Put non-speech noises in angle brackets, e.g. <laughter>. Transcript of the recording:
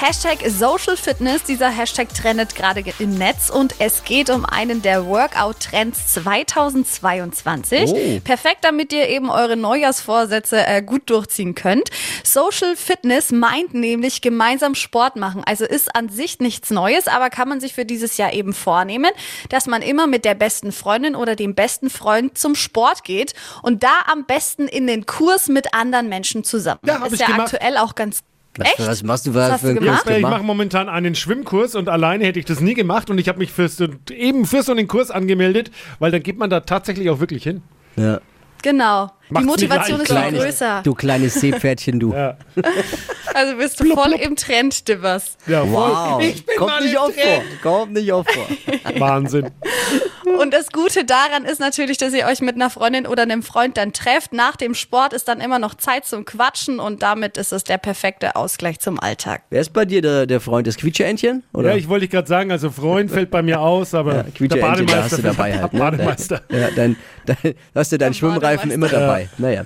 Hashtag Social Fitness, dieser Hashtag trendet gerade im Netz und es geht um einen der Workout-Trends 2022. Oh. Perfekt, damit ihr eben eure Neujahrsvorsätze äh, gut durchziehen könnt. Social Fitness meint nämlich gemeinsam Sport machen. Also ist an sich nichts Neues, aber kann man sich für dieses Jahr eben vornehmen, dass man immer mit der besten Freundin oder dem besten Freund zum Sport geht und da am besten in den Kurs mit anderen Menschen zusammen. Ja, ist ja gemacht. aktuell auch ganz Was, Echt? was machst du Was was hast für du einen gemacht? Kurs Ich mache momentan einen Schwimmkurs und alleine hätte ich das nie gemacht und ich habe mich für so, eben für so einen Kurs angemeldet, weil dann geht man da tatsächlich auch wirklich hin. Ja. Genau. Macht's die Motivation ist viel Kleines. größer. Du kleines Seepferdchen, du. Ja. <laughs> Also bist du voll im Trend, Dibbers. Ja. Wow. Ich bin Kommt mal nicht im oft vor. Trend. Kommt nicht oft vor. Wahnsinn. Das Gute daran ist natürlich, dass ihr euch mit einer Freundin oder einem Freund dann trefft. Nach dem Sport ist dann immer noch Zeit zum Quatschen und damit ist es der perfekte Ausgleich zum Alltag. Wer ist bei dir der, der Freund? Das Quietscheentchen? Oder? Ja, ich wollte gerade sagen, also Freund fällt bei mir aus, aber Ja, der Quietscheentchen, da Bademeister hast du dabei halt. Ne? Bademeister. Ja, dein, <laughs> dein, hast du deinen Schwimmreifen immer dabei. Naja.